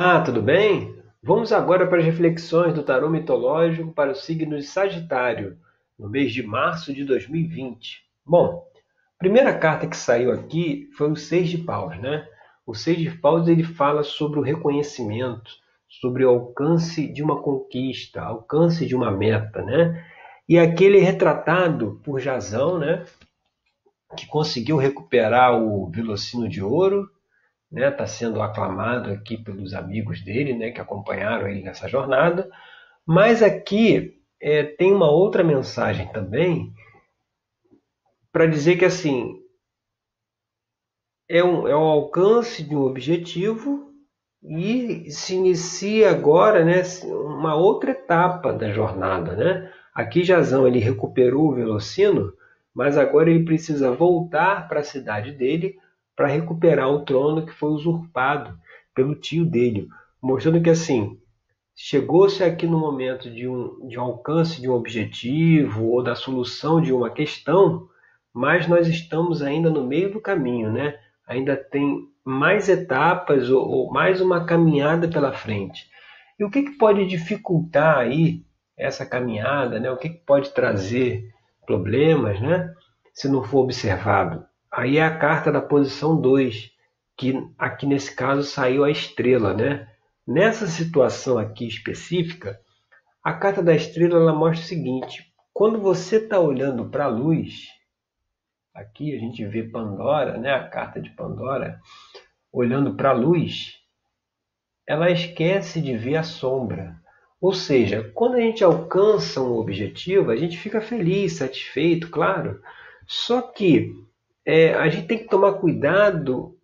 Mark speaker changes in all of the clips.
Speaker 1: Ah, tudo bem? Vamos agora para as reflexões do tarô mitológico para o signo de Sagitário, no mês de março de 2020. Bom, a primeira carta que saiu aqui foi o Seis de Paus, né? O Seis de Paus ele fala sobre o reconhecimento, sobre o alcance de uma conquista, alcance de uma meta, né? E aqui ele é retratado por Jazão, né? Que conseguiu recuperar o Velocino de Ouro está né, tá sendo aclamado aqui pelos amigos dele, né, que acompanharam ele nessa jornada. Mas aqui é, tem uma outra mensagem também para dizer que assim é um, é um alcance de um objetivo e se inicia agora né, uma outra etapa da jornada. Né? Aqui Jazão ele recuperou o Velocino, mas agora ele precisa voltar para a cidade dele para recuperar o trono que foi usurpado pelo tio dele, mostrando que assim chegou-se aqui no momento de um, de um alcance de um objetivo ou da solução de uma questão, mas nós estamos ainda no meio do caminho, né? Ainda tem mais etapas ou, ou mais uma caminhada pela frente. E o que, que pode dificultar aí essa caminhada, né? O que, que pode trazer problemas, né? Se não for observado. Aí é a carta da posição 2, que aqui nesse caso saiu a estrela, né? Nessa situação aqui específica, a carta da estrela ela mostra o seguinte: quando você está olhando para a luz, aqui a gente vê Pandora, né? A carta de Pandora, olhando para a luz, ela esquece de ver a sombra. Ou seja, quando a gente alcança um objetivo, a gente fica feliz, satisfeito, claro. Só que é, a gente tem que tomar cuidado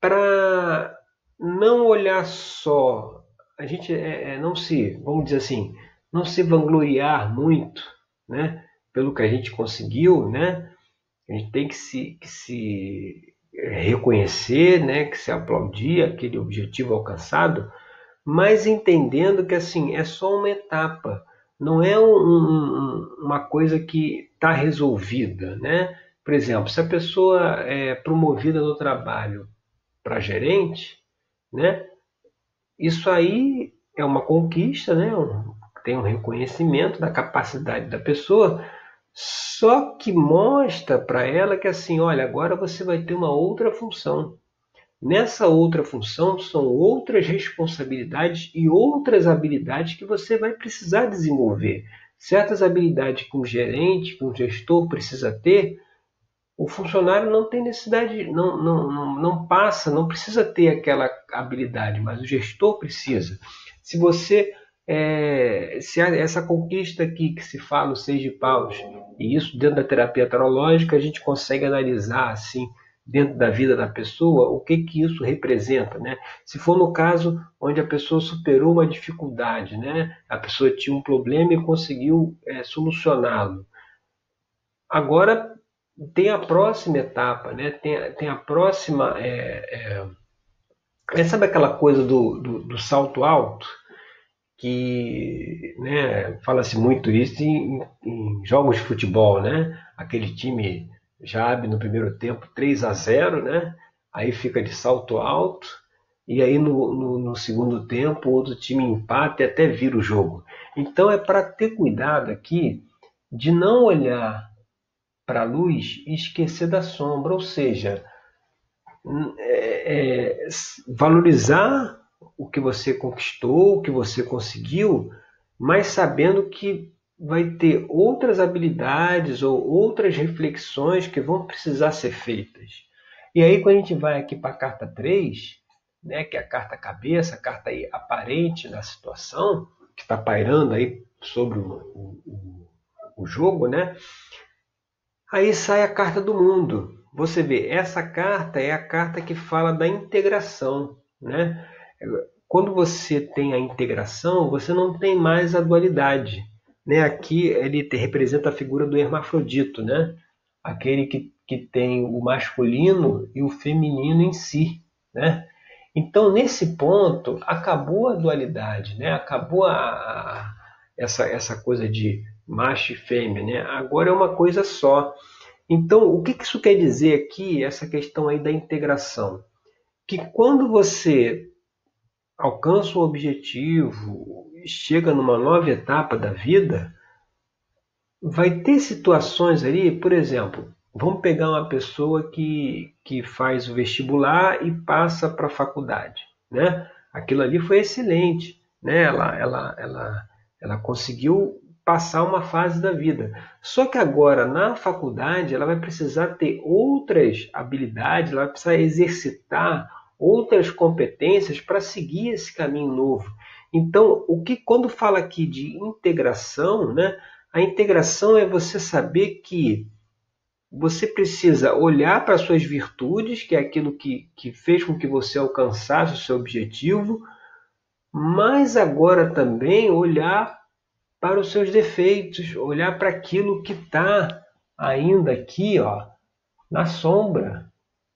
Speaker 1: para não olhar só, a gente é, é, não se, vamos dizer assim, não se vangloriar muito, né, pelo que a gente conseguiu, né, a gente tem que se, que se reconhecer, né, que se aplaudir aquele objetivo alcançado, mas entendendo que assim é só uma etapa, não é um, um, uma coisa que está resolvida, né? Por exemplo, se a pessoa é promovida no trabalho para gerente, né? Isso aí é uma conquista, né? Tem um reconhecimento da capacidade da pessoa, só que mostra para ela que assim, olha, agora você vai ter uma outra função. Nessa outra função são outras responsabilidades e outras habilidades que você vai precisar desenvolver. Certas habilidades que um gerente, que um gestor precisa ter, o funcionário não tem necessidade, não, não, não, não passa, não precisa ter aquela habilidade, mas o gestor precisa. Se você é, se essa conquista aqui que se fala, o seis de paus, e isso dentro da terapia tarológica, a gente consegue analisar assim, dentro da vida da pessoa, o que que isso representa, né? Se for no caso onde a pessoa superou uma dificuldade, né? A pessoa tinha um problema e conseguiu é, solucioná-lo. Agora tem a próxima etapa, né? tem, tem a próxima. É, é, sabe aquela coisa do, do, do salto alto? Que né, fala-se muito isso em, em, jogos de futebol, né? Aquele time já abre no primeiro tempo 3 a 0, né? Aí fica de salto alto, e aí no, no, no segundo tempo o outro time empata e até vira o jogo. Então é para ter cuidado aqui de não olhar para a luz e esquecer da sombra, ou seja, é, é, valorizar o que você conquistou, o que você conseguiu, mas sabendo que vai ter outras habilidades ou outras reflexões que vão precisar ser feitas. E aí, quando a gente vai aqui para a carta 3, né, que é a carta cabeça, a carta aparente da situação, que está pairando aí sobre o, o, o jogo, né? Aí sai a carta do mundo. Você vê, essa carta é a carta que fala da integração. Né? Quando você tem a integração, você não tem mais a dualidade. Né? Aqui ele representa a figura do hermafrodito, né? aquele que, que tem o masculino e o feminino em si. Né? Então, nesse ponto, acabou a dualidade, né? acabou a, a, essa, essa coisa de macho e fêmea, né? Agora é uma coisa só. Então, o que isso quer dizer aqui, essa questão aí da integração? Que quando você alcança um objetivo, chega numa nova etapa da vida, vai ter situações ali, por exemplo, vamos pegar uma pessoa que, que faz o vestibular e passa para a faculdade, né? Aquilo ali foi excelente, né? Ela, ela, ela, ela conseguiu passar uma fase da vida. Só que agora na faculdade ela vai precisar ter outras habilidades, ela vai precisar exercitar outras competências para seguir esse caminho novo. Então, o que quando fala aqui de integração, né? A integração é você saber que você precisa olhar para suas virtudes, que é aquilo que, que fez com que você alcançasse o seu objetivo, mas agora também olhar para os seus defeitos, olhar para aquilo que está ainda aqui, ó, na sombra,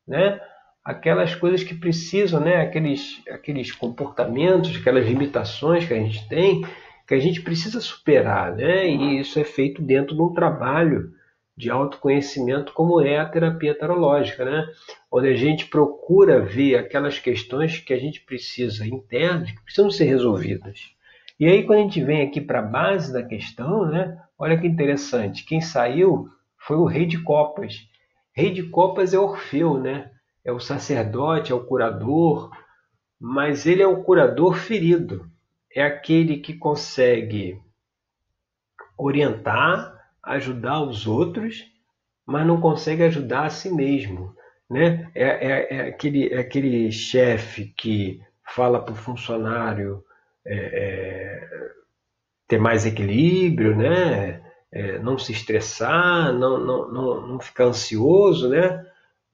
Speaker 1: né? Aquelas coisas que precisam, né? Aqueles, aqueles comportamentos, aquelas limitações que a gente tem, que a gente precisa superar, né? E isso é feito dentro de um trabalho de autoconhecimento como é a terapia tarológica, né? Onde a gente procura ver aquelas questões que a gente precisa internas, que precisam ser resolvidas. E aí quando a gente vem aqui para a base da questão, né? Olha que interessante, quem saiu foi o rei de copas. Rei de copas é Orfeu, né? É o sacerdote, é o curador, mas ele é o curador ferido é aquele que consegue orientar, ajudar os outros, mas não consegue ajudar a si mesmo. Né? É, é, é aquele, é aquele chefe que fala para o funcionário é, é, ter mais equilíbrio, né? É, não se estressar, não, não, não, não ficar ansioso, né?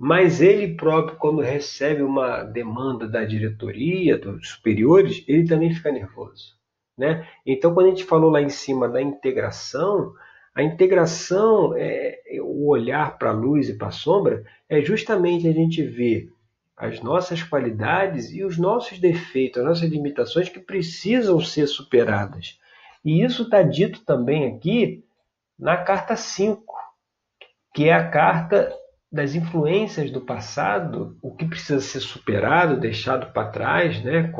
Speaker 1: mas ele próprio, quando recebe uma demanda da diretoria, dos superiores, ele também fica nervoso. Né? Então, quando a gente falou lá em cima da integração, a integração, é, o olhar para a luz e para a sombra, é justamente a gente ver as nossas qualidades e os nossos defeitos, as nossas limitações que precisam ser superadas. E isso está dito também aqui na carta 5, que é a carta das influências do passado, o que precisa ser superado, deixado para trás, né,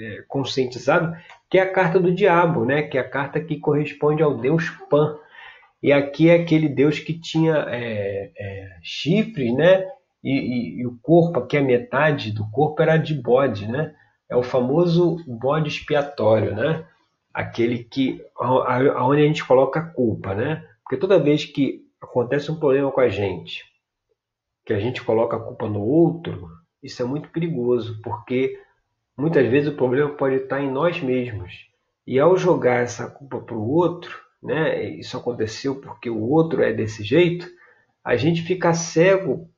Speaker 1: é, conscientizado, que é a carta do diabo, né, que é a carta que corresponde ao deus Pan. E aqui é aquele deus que tinha é, é, chifres, né, e, e, e, o corpo, aqui a metade do corpo era de bode, né, é o famoso bode expiatório, né, aquele que aonde a gente coloca a culpa, né, porque toda vez que acontece um problema com a gente, que a gente coloca a culpa no outro, isso é muito perigoso, porque muitas vezes o problema pode estar em nós mesmos. E ao jogar essa culpa para o outro, né, isso aconteceu porque o outro é desse jeito, a gente fica cego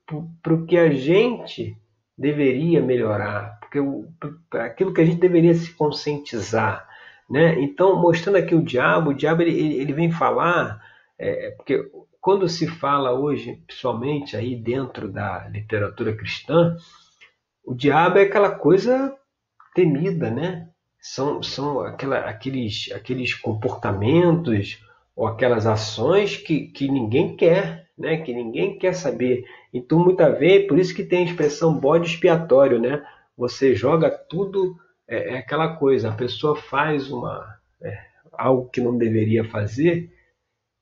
Speaker 1: para o que a gente deveria melhorar, o, aquilo que a gente deveria se conscientizar. Né? Então, mostrando aqui o diabo, o diabo ele, ele vem falar, é, porque quando se fala hoje, principalmente aí dentro da literatura cristã, o diabo é aquela coisa temida, né? São, são aquela, aqueles, aqueles comportamentos ou aquelas ações que, que ninguém quer, né? Que ninguém quer saber. Então, muitas vezes, por isso que tem a expressão bode expiatório, né? Você joga tudo, é, é aquela coisa, a pessoa faz uma, é, algo que não deveria fazer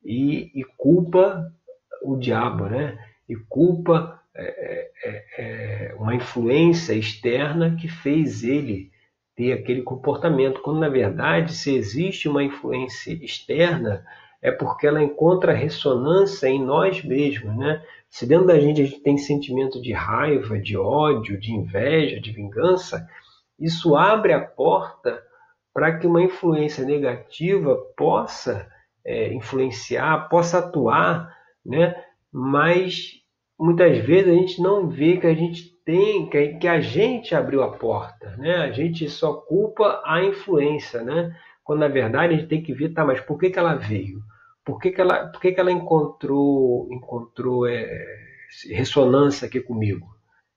Speaker 1: e, e culpa o diabo, né? E culpa é, é, é, é, uma influência externa que fez ele ter aquele comportamento, quando na verdade, se existe uma influência externa, é porque ela encontra ressonância em nós mesmos, né? Se dentro da gente a gente tem sentimento de raiva, de ódio, de inveja, de vingança, isso abre a porta para que uma influência negativa possa é, influenciar, possa atuar, né? mas muitas vezes a gente não vê que a gente tem, que a gente abriu a porta, né? a gente só culpa a influência, né? Quando na verdade a gente tem que ver, tá, mas por que, que ela veio? Por que, que, ela, por que, que ela encontrou, encontrou é, ressonância aqui comigo?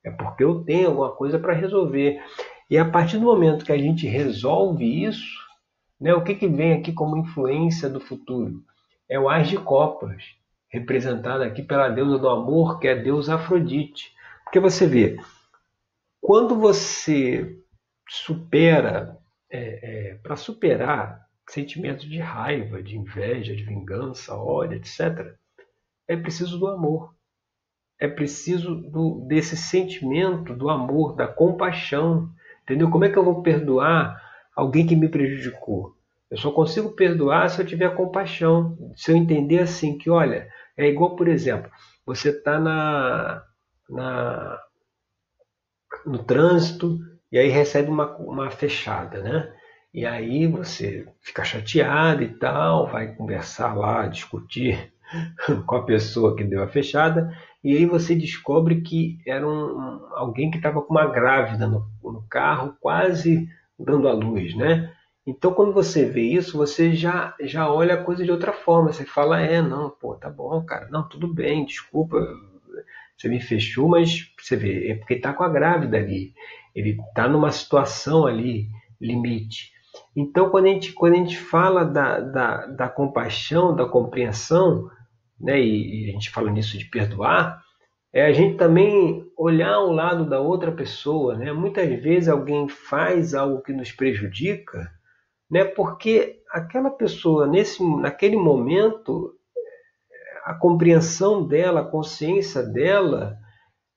Speaker 1: É porque eu tenho alguma coisa para resolver. E a partir do momento que a gente resolve isso, né? O que, que vem aqui como influência do futuro? É o Ás de Copas, representado aqui pela deusa do amor, que é a deusa Afrodite. Porque você vê, quando você supera, é, é, para superar sentimentos de raiva, de inveja, de vingança, ódio, etc., é preciso do amor. É preciso do, desse sentimento do amor, da compaixão. Entendeu? Como é que eu vou perdoar alguém que me prejudicou? Eu só consigo perdoar se eu tiver compaixão, se eu entender assim que, olha, é igual, por exemplo, você está na, na, no trânsito e aí recebe uma, uma fechada, né? E aí você fica chateado e tal, vai conversar lá, discutir com a pessoa que deu a fechada, e aí você descobre que era um, alguém que estava com uma grávida no, no, carro, quase dando à luz, né? Então quando você vê isso, você já, já olha a coisa de outra forma, você fala, é, não, pô, tá bom, cara, não, tudo bem, desculpa, você me fechou, mas você vê, é porque está com a grávida ali, ele está numa situação ali, limite. Então, quando a gente, quando a gente fala da, da, da compaixão, da compreensão, né, e, e, a gente fala nisso de perdoar, é a gente também olhar ao lado da outra pessoa. Né? Muitas vezes alguém faz algo que nos prejudica, né, porque aquela pessoa, nesse, naquele momento, a compreensão dela, a consciência dela,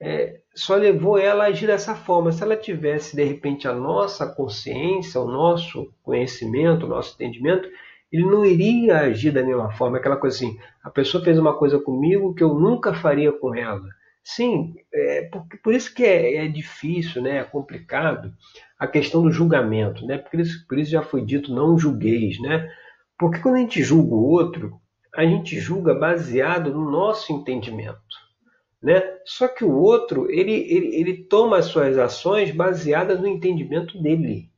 Speaker 1: é, só levou ela a agir dessa forma. Se ela tivesse, de repente, a nossa consciência, o nosso conhecimento, o nosso entendimento, ele não iria agir da mesma forma. Aquela coisa assim, a pessoa fez uma coisa comigo que eu nunca faria com ela. Sim, é, por, isso que é, é, difícil, né, é complicado a questão do julgamento. Né? Por, isso, por isso já foi dito, não julgueis. Né? Porque quando a gente julga o outro, a gente julga baseado no nosso entendimento. Né? Só que o outro ele, ele, ele toma as suas ações baseadas no entendimento dele,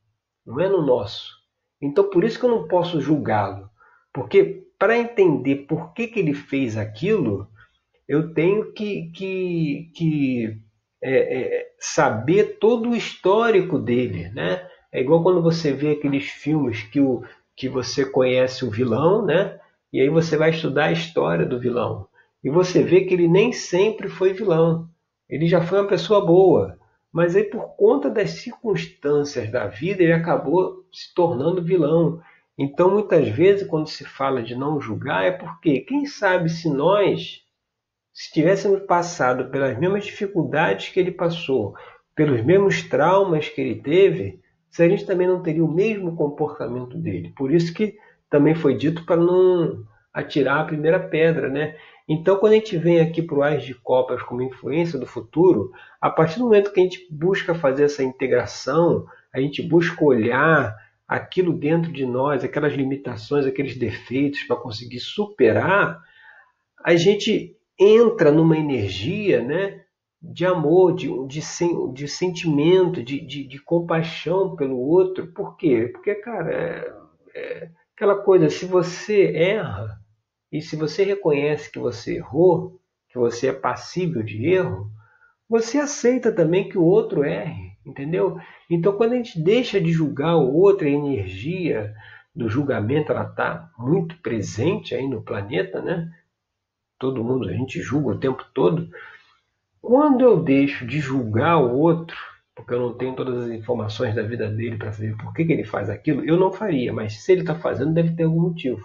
Speaker 1: não é no nosso. Então por isso que eu não posso julgá-lo, porque para entender por que, que ele fez aquilo, eu tenho que, que, que é, é, saber todo o histórico dele. Né? É igual quando você vê aqueles filmes que, o, que você conhece o vilão, né? E aí você vai estudar a história do vilão. E você vê que ele nem sempre foi vilão. Ele já foi uma pessoa boa. Mas aí, por conta das circunstâncias da vida, ele acabou se tornando vilão. Então, muitas vezes, quando se fala de não julgar, é porque, quem sabe, se nós, se tivéssemos passado pelas mesmas dificuldades que ele passou, pelos mesmos traumas que ele teve, se a gente também não teria o mesmo comportamento dele. Por isso que também foi dito para não atirar a primeira pedra, né? Então, quando a gente vem aqui para o Ais de Copas como influência do futuro, a partir do momento que a gente busca fazer essa integração, a gente busca olhar aquilo dentro de nós, aquelas limitações, aqueles defeitos para conseguir superar, a gente entra numa energia né, de amor, de, de, de sentimento, de, de, de, compaixão pelo outro. Por quê? Porque, cara, é, é aquela coisa, se você erra, e se você reconhece que você errou, que você é passível de erro, você aceita também que o outro erre, entendeu? Então, quando a gente deixa de julgar o outro, a energia do julgamento ela está muito presente aí no planeta, né? Todo mundo a gente julga o tempo todo. Quando eu deixo de julgar o outro, porque eu não tenho todas as informações da vida dele para saber por que, que ele faz aquilo, eu não faria. Mas se ele está fazendo, deve ter algum motivo.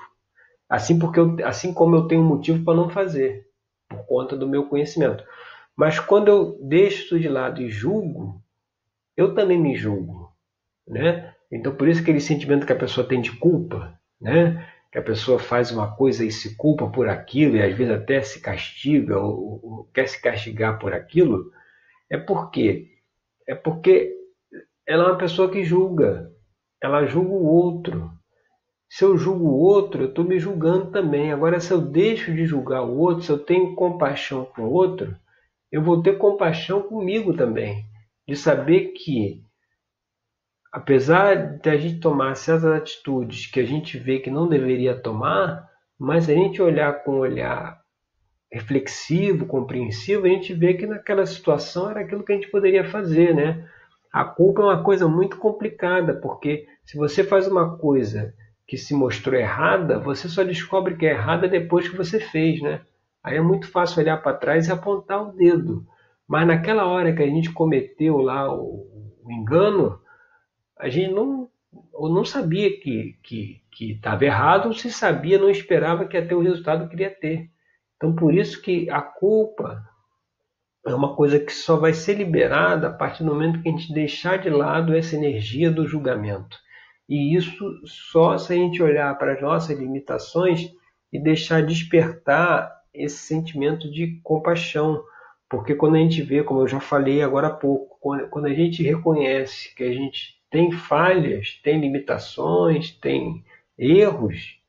Speaker 1: Assim, porque eu, assim como eu tenho motivo para não fazer, por conta do meu conhecimento. Mas quando eu deixo de lado e julgo, eu também me julgo. Né? Então, por isso aquele sentimento que a pessoa tem de culpa, né? que a pessoa faz uma coisa e se culpa por aquilo, e às vezes até se castiga ou, ou quer se castigar por aquilo, é porque é porque ela é uma pessoa que julga, ela julga o outro, se eu julgo o outro, eu estou me julgando também. Agora, se eu deixo de julgar o outro, se eu tenho compaixão com o outro, eu vou ter compaixão comigo também. De saber que, apesar de a gente tomar certas atitudes que a gente vê que não deveria tomar, mas a gente olhar com um olhar reflexivo, compreensivo, a gente vê que naquela situação era aquilo que a gente poderia fazer, né? A culpa é uma coisa muito complicada, porque se você faz uma coisa que se mostrou errada, você só descobre que é errada depois que você fez, né? Aí é muito fácil olhar para trás e apontar o dedo. Mas naquela hora que a gente cometeu lá o, o engano, a gente não, ou não sabia que que que estava errado, ou se sabia, não esperava que ia ter o resultado que queria ter. Então, por isso que a culpa é uma coisa que só vai ser liberada a partir do momento que a gente deixar de lado essa energia do julgamento. E isso só se a gente olhar para as nossas limitações e deixar despertar esse sentimento de compaixão. Porque quando a gente vê, como eu já falei agora há pouco, quando a gente reconhece que a gente tem falhas, tem limitações, tem erros,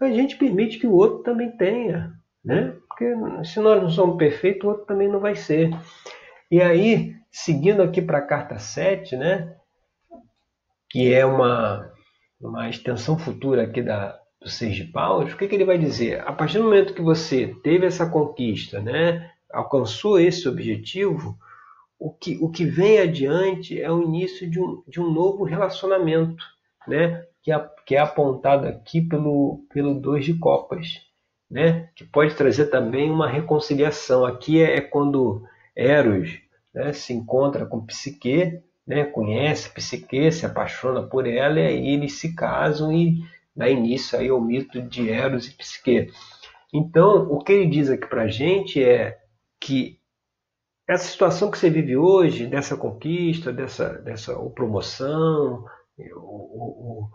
Speaker 1: a gente permite que o outro também tenha, né? Porque se nós não somos perfeitos, o outro também não vai ser. E aí, seguindo aqui para a carta 7, né? Que é uma, uma extensão futura aqui da, do Seis de Paus, o que, que ele vai dizer? A partir do momento que você teve essa conquista, né? Alcançou esse objetivo, o que, o que vem adiante é o início de um, de um novo relacionamento, né? que é, que é apontado aqui pelo, pelo dois de copas, né? que pode trazer também uma reconciliação. Aqui é, é quando Eros né, se encontra com Psique, né, conhece Psique, se apaixona por ela e aí eles se casam e dá início aí ao mito de Eros e Psique. Então, o que ele diz aqui para a gente é que essa situação que você vive hoje, dessa conquista, dessa, dessa promoção, o,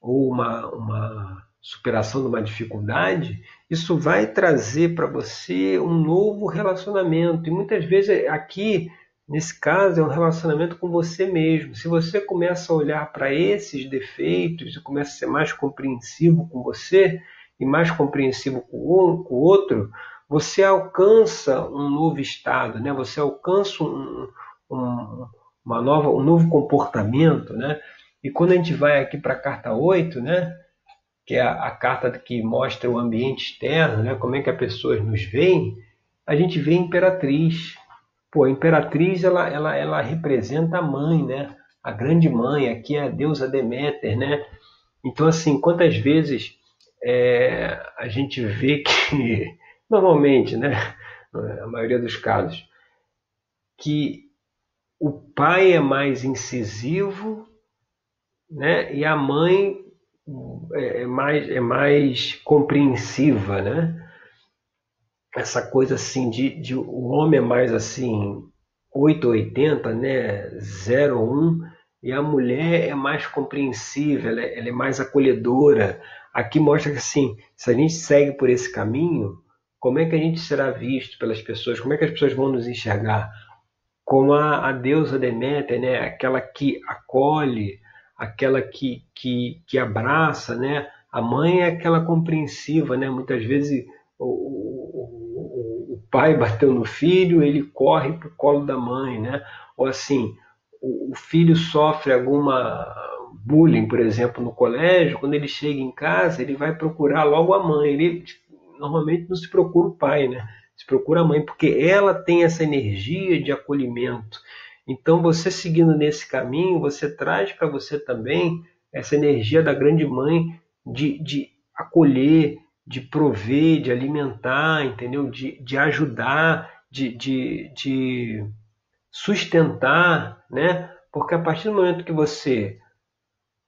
Speaker 1: ou uma, uma superação de uma dificuldade, isso vai trazer para você um novo relacionamento. E muitas vezes aqui, nesse caso, é um relacionamento com você mesmo. Se você começa a olhar para esses defeitos e começa a ser mais compreensivo com você e mais compreensivo com o outro, você alcança um novo estado, né? você alcança um, um, uma nova, um novo comportamento. Né? E quando a gente vai aqui para a carta 8, né, que é a, a, carta que mostra o ambiente externo, né, como é que as pessoas nos veem, a gente vê a imperatriz. Pô, a imperatriz ela, ela, ela representa a mãe, né? A grande mãe, aqui é a deusa Deméter, né? Então, assim, quantas vezes é, a gente vê que, normalmente, né? A maioria dos casos, que o pai é mais incisivo né? E a mãe é, é mais, é mais compreensiva, né? Essa coisa assim de, de o homem é mais assim 880, né? 01 e a mulher é mais compreensiva, ela é, ela é mais acolhedora. Aqui mostra que assim, se a gente segue por esse caminho, como é que a gente será visto pelas pessoas? Como é que as pessoas vão nos enxergar? Como a, a deusa Deméter, né? Aquela que acolhe, aquela que, que, que abraça, né? A mãe é aquela compreensiva, né? Muitas vezes o, o, o pai bateu no filho, ele corre para o colo da mãe, né? Ou assim, o, o filho sofre alguma bullying, por exemplo, no colégio, quando ele chega em casa, ele vai procurar logo a mãe. Ele normalmente não se procura o pai, né? Se procura a mãe, porque ela tem essa energia de acolhimento. Então, você seguindo nesse caminho, você traz para você também essa energia da grande mãe de, de acolher, de prover, de alimentar, entendeu? De, de ajudar, de, de, de sustentar, né? Porque a partir do momento que você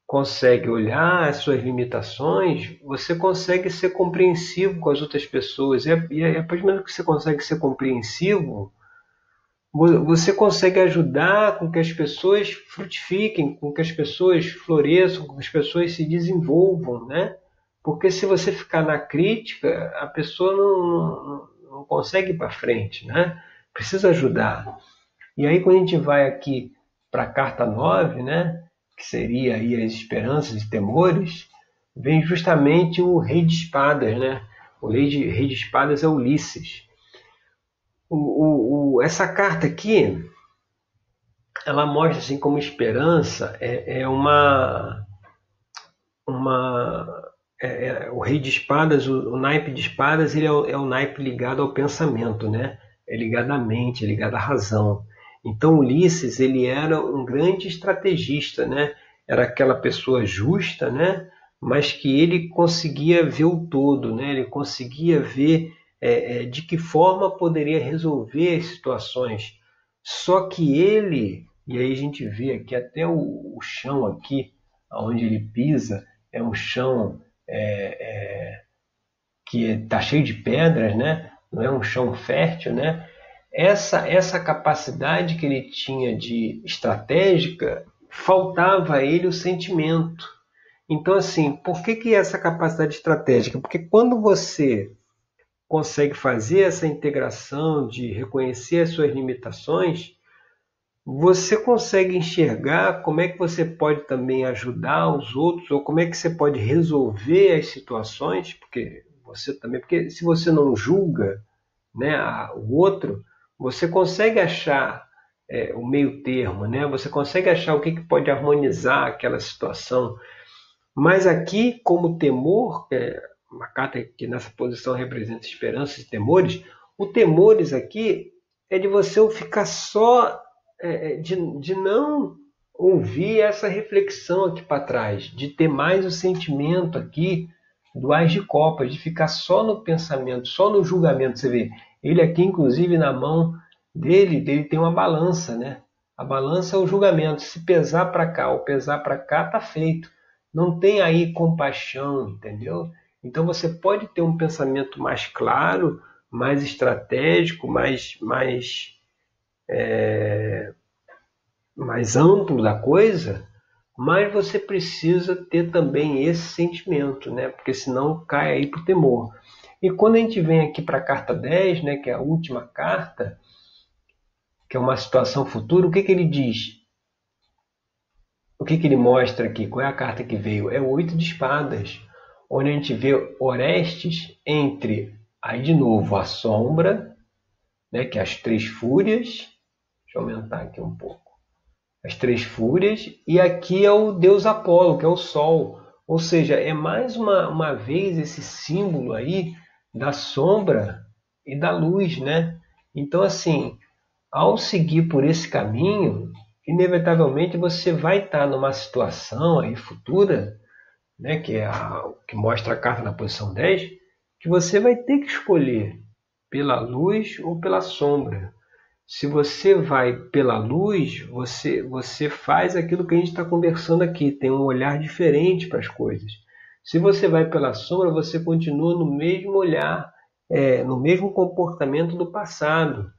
Speaker 1: consegue olhar as suas limitações, você consegue ser compreensivo com as outras pessoas. E a, e a partir do momento que você consegue ser compreensivo, você consegue ajudar com que as pessoas frutifiquem, com que as pessoas floresçam, com que as pessoas se desenvolvam, né? Porque se você ficar na crítica, a pessoa não, não, não consegue ir para frente, né? Precisa ajudar. E aí quando a gente vai aqui para a carta 9, né? Que seria aí as esperanças e temores, vem justamente o rei de espadas, né? O rei de, rei de espadas é Ulisses o, o, essa carta aqui, ela mostra assim como esperança é, é uma uma é, é, o rei de espadas, o, o, naipe de espadas, ele é o, é o naipe ligado ao pensamento, né? É ligado à mente, é ligado à razão. Então Ulisses ele era um grande estrategista, né? Era aquela pessoa justa, né? Mas que ele conseguia ver o todo, né? Ele conseguia ver é, é, de que forma poderia resolver situações. Só que ele E aí a gente vê aqui até o, o chão aqui, onde ele pisa, é um chão é, é, que está cheio de pedras, né? Não é um chão fértil, né? Essa, essa capacidade que ele tinha de estratégica, faltava a ele o sentimento. Então, assim, por que, que essa capacidade estratégica? Porque quando você consegue fazer essa integração de reconhecer as suas limitações, você consegue enxergar como é que você pode também ajudar os outros ou como é que você pode resolver as situações, porque você também, porque se você não julga, né, o outro, você consegue achar é, o meio termo, né? Você consegue achar o que, que pode harmonizar aquela situação. Mas aqui, como temor, é uma carta que nessa posição representa esperanças e temores, o temores aqui é de você ficar só, é, é de, de não ouvir essa reflexão aqui para trás, de ter mais o sentimento aqui do Ás de Copas, de ficar só no pensamento, só no julgamento. Você vê, ele aqui, inclusive, na mão dele, dele tem uma balança, né? A balança é o julgamento. Se pesar para cá ou pesar para cá, tá feito. Não tem aí compaixão, entendeu? Então você pode ter um pensamento mais claro, mais estratégico, mais, mais, é, mais amplo da coisa, mas você precisa ter também esse sentimento, né? Porque senão cai aí para o temor. E quando a gente vem aqui para a carta 10, né, que é a última carta, que é uma situação futura, o que, que ele diz? O que, que ele mostra aqui? Qual é a carta que veio? É o oito de espadas, onde a gente vê Orestes entre, aí de novo, a sombra, né, que é as três fúrias. Deixa eu aumentar aqui um pouco. As três fúrias, e aqui é o deus Apolo, que é o Sol. Ou seja, é mais uma, uma vez esse símbolo aí da sombra e da luz, né? Então, assim, ao seguir por esse caminho, inevitavelmente você vai estar numa situação aí futura, né, que é a, que mostra a carta na posição 10, que você vai ter que escolher pela luz ou pela sombra. Se você vai pela luz, você, você faz aquilo que a gente está conversando aqui, tem um olhar diferente para as coisas. Se você vai pela sombra, você continua no mesmo olhar, é, no mesmo comportamento do passado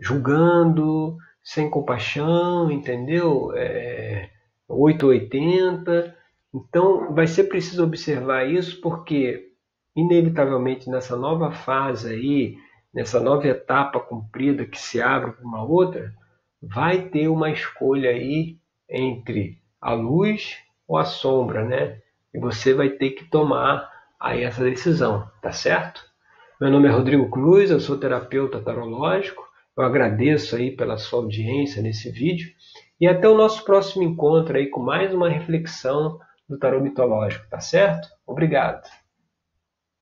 Speaker 1: julgando, sem compaixão, entendeu? É, 880. Então, vai ser preciso observar isso porque, inevitavelmente, nessa nova fase aí, nessa nova etapa cumprida que se abre para uma outra, vai ter uma escolha aí entre a luz ou a sombra, né? E você vai ter que tomar aí essa decisão, tá certo? Meu nome é Rodrigo Cruz, eu sou terapeuta tarológico eu agradeço aí pela sua audiência nesse vídeo e até o nosso próximo encontro aí com mais uma reflexão do tarô mitológico, tá certo? Obrigado.